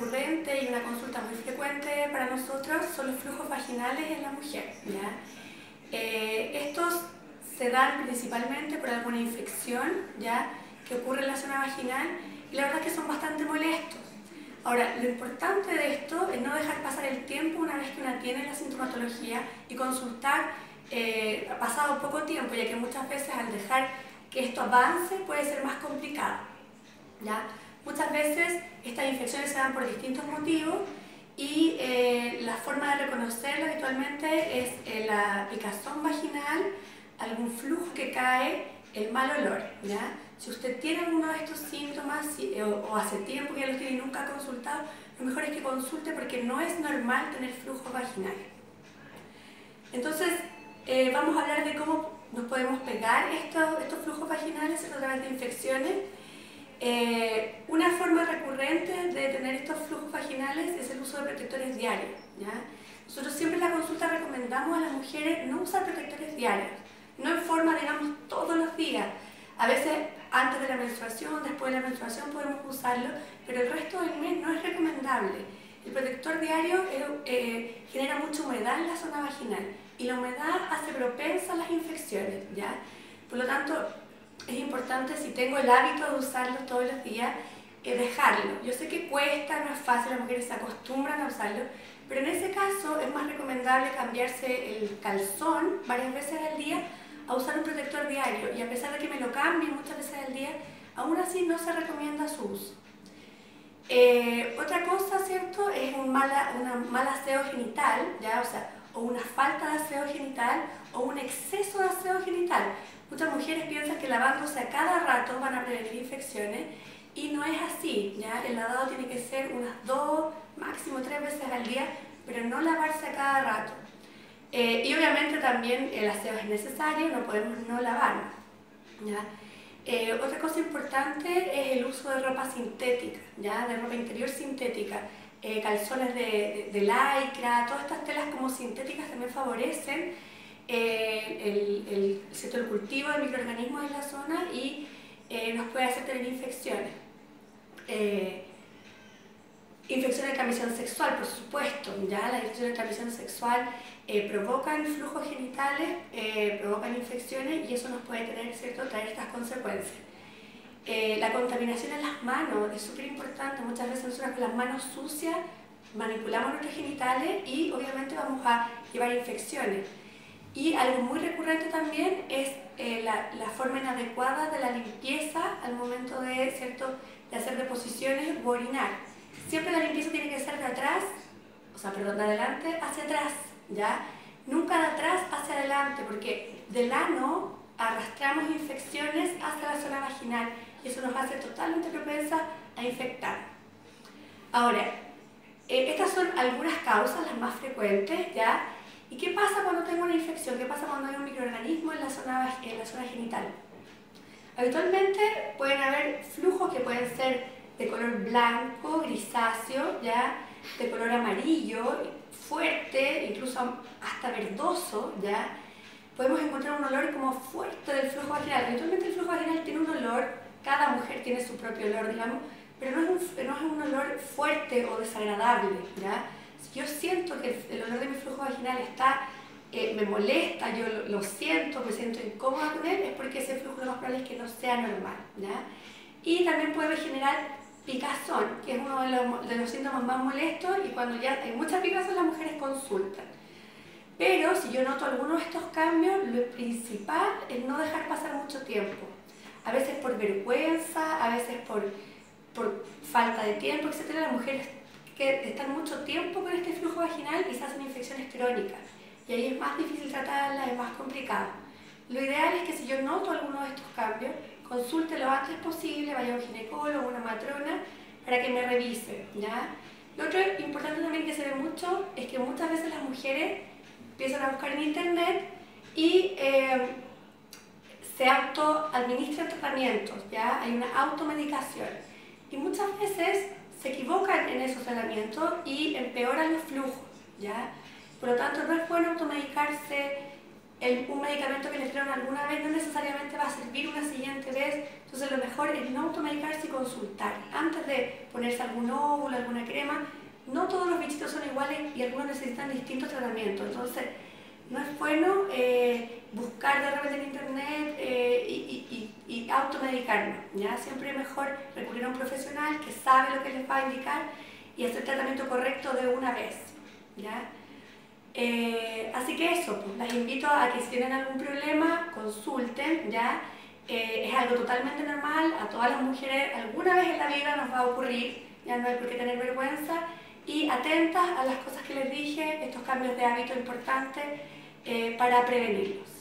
y una consulta muy frecuente para nosotros son los flujos vaginales en la mujer. Eh, estos se dan principalmente por alguna infección ¿ya? que ocurre en la zona vaginal y la verdad es que son bastante molestos. Ahora, lo importante de esto es no dejar pasar el tiempo una vez que una tiene la sintomatología y consultar eh, pasado poco tiempo, ya que muchas veces al dejar que esto avance puede ser más complicado. ¿ya? Muchas veces estas infecciones se dan por distintos motivos y eh, la forma de reconocerlo habitualmente es eh, la picazón vaginal, algún flujo que cae, el mal olor. Si usted tiene alguno de estos síntomas eh, o, hace tiempo que ya los tiene y nunca ha consultado, lo mejor es que consulte porque no es normal tener flujo vaginal. Entonces, vamos a hablar de cómo nos podemos pegar estos, estos flujos vaginales a través de infecciones eh, una forma recurrente de tener estos flujos vaginales es el uso de protectores diarios. ¿ya? Nosotros siempre en la consulta recomendamos a las mujeres no usar protectores diarios, no en forma, digamos, todos los días. A veces antes de la menstruación, después de la menstruación podemos usarlo, pero el resto del mes no es recomendable. El protector diario eh, genera mucha humedad en la zona vaginal y la humedad hace propensa a las infecciones. ¿ya? Por lo tanto, es importante, si tengo el hábito de usarlo todos los días, eh, dejarlo. Yo sé que cuesta, no es fácil, las mujeres se acostumbran a usarlo, pero en ese caso es más recomendable cambiarse el calzón varias veces al día a usar un protector diario. Y a pesar de que me lo cambie muchas veces al día, aún así no se recomienda su uso. Eh, otra cosa, ¿cierto? Es un mala, una mal aseo genital, ¿ya? O sea, o una falta de aseo genital o un exceso de aseo genital. Muchas mujeres piensan que lavándose a cada rato van a prevenir infecciones y no es así, ¿ya? El lavado tiene que ser unas dos, máximo tres veces al día, pero no lavarse a cada rato. Eh, y obviamente también el aseo es necesario, no podemos no lavarnos, ¿ya? Eh, otra cosa importante es el uso de ropa sintética, ¿ya? de ropa interior sintética. Eh, calzones de, de, lycra, todas estas telas como sintéticas también favorecen eh, el, el, cultivo de microorganismos en la zona y eh, nos puede hacer tener infecciones. Eh, infecciones de transmisión sexual, por supuesto, ya las infecciones de transmisión sexual provocan flujos genitales, provocan infecciones y eso nos puede tener, ¿cierto?, traer estas consecuencias. la contaminación en las manos es súper importante, muchas veces nosotros con las manos sucias manipulamos nuestros genitales y obviamente vamos a llevar infecciones. Y algo muy recurrente también es eh, la, la, forma inadecuada de la limpieza al momento de, ¿cierto? de hacer deposiciones u orinar. Siempre la limpieza tiene que ser de atrás, o sea, perdón, de adelante hacia atrás, ¿ya? Nunca de atrás hacia adelante, porque del ano arrastramos infecciones hasta la zona vaginal y eso nos hace totalmente propensa a infectar. Ahora, eh, estas son algunas causas, las más frecuentes, ¿ya? ¿Y qué pasa una infección? ¿Qué pasa cuando hay un microorganismo en la zona, en la zona genital? Habitualmente pueden haber flujos que pueden ser de color blanco, grisáceo, ya, de color amarillo, fuerte, incluso hasta verdoso, ya. Podemos encontrar un olor como fuerte del flujo vaginal. Habitualmente el flujo vaginal tiene un olor, cada mujer tiene su propio olor, digamos, pero no es un, no es un olor fuerte o desagradable, ¿ya? Yo siento que el olor de mi flujo vaginal está, eh, me molesta, yo lo, siento, me siento incómoda con él, es porque ese flujo lo más probable es que no sea normal. ¿ya? Y también puede generar picazón, que es uno de los, de los síntomas más molestos y cuando ya hay mucha picazón las mujeres consultan. Pero si yo noto alguno de estos cambios, lo principal es no dejar pasar mucho tiempo. A veces por vergüenza, a veces por, por falta de tiempo, etc. Las mujeres que están mucho tiempo con este flujo vaginal y se hacen infecciones crónicas. Y ahí es más difícil tratarla, es más complicado. Lo ideal es que si yo noto alguno de estos cambios, consulte lo antes posible, vaya a un ginecólogo, una matrona, para que me revise. ¿ya? Lo otro importante también que se ve mucho es que muchas veces las mujeres empiezan a buscar en internet y eh, se autoadministran tratamientos, ¿ya? hay una automedicación. Y muchas veces se equivocan en esos tratamientos y empeoran los flujos, ¿ya? Por lo tanto, no es bueno automedicarse un medicamento que les dieron alguna vez no necesariamente va a servir una siguiente vez, entonces lo mejor es no automedicarse y consultar. Antes de ponerse algún óvulo, alguna crema, no todos los bichitos son iguales y algunos necesitan distintos tratamientos, entonces no es bueno eh, buscar de repente en internet eh, y, y, automedicarnos, ¿ya? Siempre es mejor recurrir a un profesional que sabe lo que les va a indicar y hacer tratamiento correcto de una vez, ¿ya? Eh, así que eso, pues, las invito a que si tienen algún problema, consulten, ¿ya? es algo totalmente normal, a todas las mujeres alguna vez en la vida nos va a ocurrir, ya no hay por qué tener vergüenza, y atentas a las cosas que les dije, estos cambios de hábito importantes, eh, para prevenirlos.